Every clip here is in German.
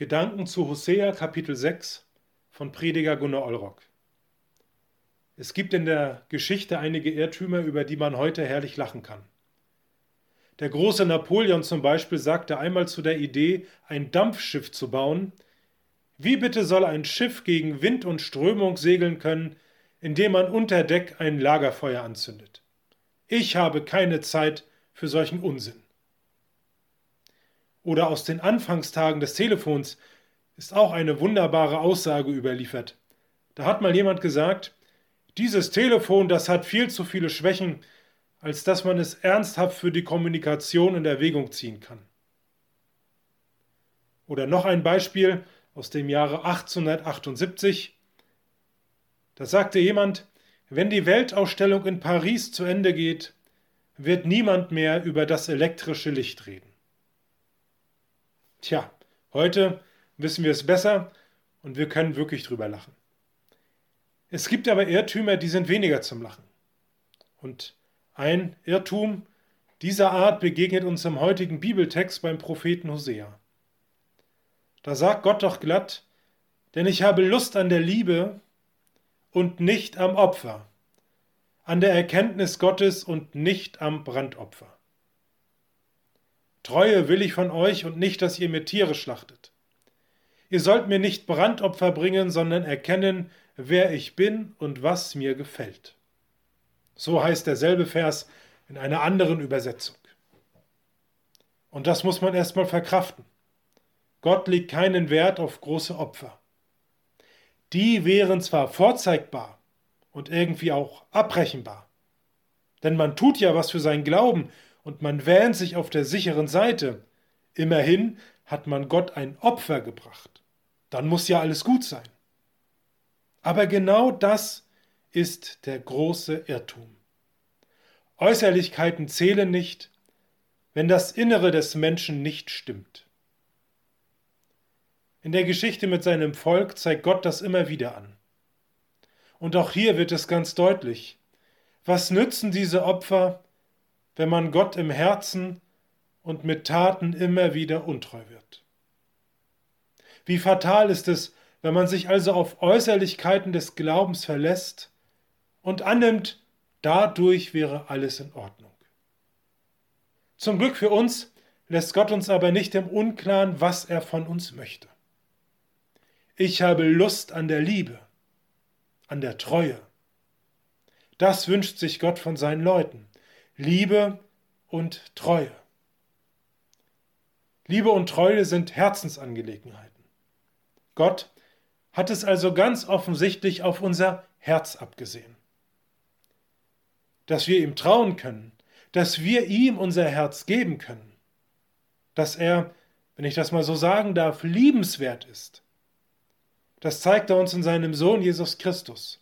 Gedanken zu Hosea Kapitel 6 von Prediger Gunnar Olrock. Es gibt in der Geschichte einige Irrtümer, über die man heute herrlich lachen kann. Der große Napoleon zum Beispiel sagte einmal zu der Idee, ein Dampfschiff zu bauen, wie bitte soll ein Schiff gegen Wind und Strömung segeln können, indem man unter Deck ein Lagerfeuer anzündet? Ich habe keine Zeit für solchen Unsinn oder aus den Anfangstagen des Telefons ist auch eine wunderbare Aussage überliefert. Da hat mal jemand gesagt, dieses Telefon, das hat viel zu viele Schwächen, als dass man es ernsthaft für die Kommunikation in Erwägung ziehen kann. Oder noch ein Beispiel aus dem Jahre 1878. Da sagte jemand, wenn die Weltausstellung in Paris zu Ende geht, wird niemand mehr über das elektrische Licht reden. Tja, heute wissen wir es besser und wir können wirklich drüber lachen. Es gibt aber Irrtümer, die sind weniger zum Lachen. Und ein Irrtum dieser Art begegnet uns im heutigen Bibeltext beim Propheten Hosea. Da sagt Gott doch glatt, denn ich habe Lust an der Liebe und nicht am Opfer, an der Erkenntnis Gottes und nicht am Brandopfer. Treue will ich von euch und nicht, dass ihr mir Tiere schlachtet. Ihr sollt mir nicht Brandopfer bringen, sondern erkennen, wer ich bin und was mir gefällt. So heißt derselbe Vers in einer anderen Übersetzung. Und das muss man erstmal verkraften. Gott legt keinen Wert auf große Opfer. Die wären zwar vorzeigbar und irgendwie auch abrechenbar, denn man tut ja was für seinen Glauben und man wähnt sich auf der sicheren Seite. Immerhin hat man Gott ein Opfer gebracht. Dann muss ja alles gut sein. Aber genau das ist der große Irrtum. Äußerlichkeiten zählen nicht, wenn das Innere des Menschen nicht stimmt. In der Geschichte mit seinem Volk zeigt Gott das immer wieder an. Und auch hier wird es ganz deutlich. Was nützen diese Opfer, wenn man Gott im Herzen und mit Taten immer wieder untreu wird. Wie fatal ist es, wenn man sich also auf Äußerlichkeiten des Glaubens verlässt und annimmt, dadurch wäre alles in Ordnung. Zum Glück für uns lässt Gott uns aber nicht im Unklaren, was er von uns möchte. Ich habe Lust an der Liebe, an der Treue. Das wünscht sich Gott von seinen Leuten. Liebe und Treue. Liebe und Treue sind Herzensangelegenheiten. Gott hat es also ganz offensichtlich auf unser Herz abgesehen. Dass wir ihm trauen können, dass wir ihm unser Herz geben können, dass er, wenn ich das mal so sagen darf, liebenswert ist. Das zeigt er uns in seinem Sohn Jesus Christus,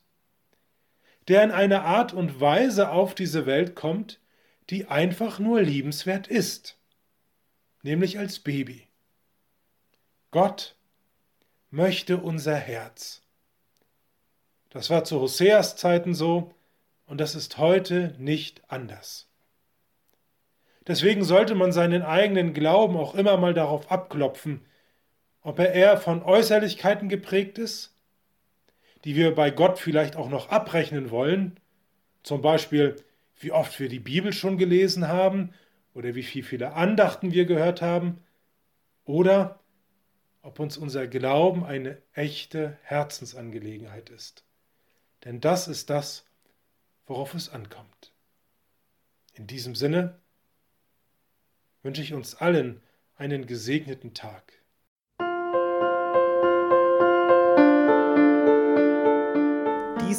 der in einer Art und Weise auf diese Welt kommt, die einfach nur liebenswert ist, nämlich als Baby. Gott möchte unser Herz. Das war zu Hoseas Zeiten so und das ist heute nicht anders. Deswegen sollte man seinen eigenen Glauben auch immer mal darauf abklopfen, ob er eher von Äußerlichkeiten geprägt ist, die wir bei Gott vielleicht auch noch abrechnen wollen, zum Beispiel wie oft wir die Bibel schon gelesen haben oder wie viele Andachten wir gehört haben, oder ob uns unser Glauben eine echte Herzensangelegenheit ist. Denn das ist das, worauf es ankommt. In diesem Sinne wünsche ich uns allen einen gesegneten Tag.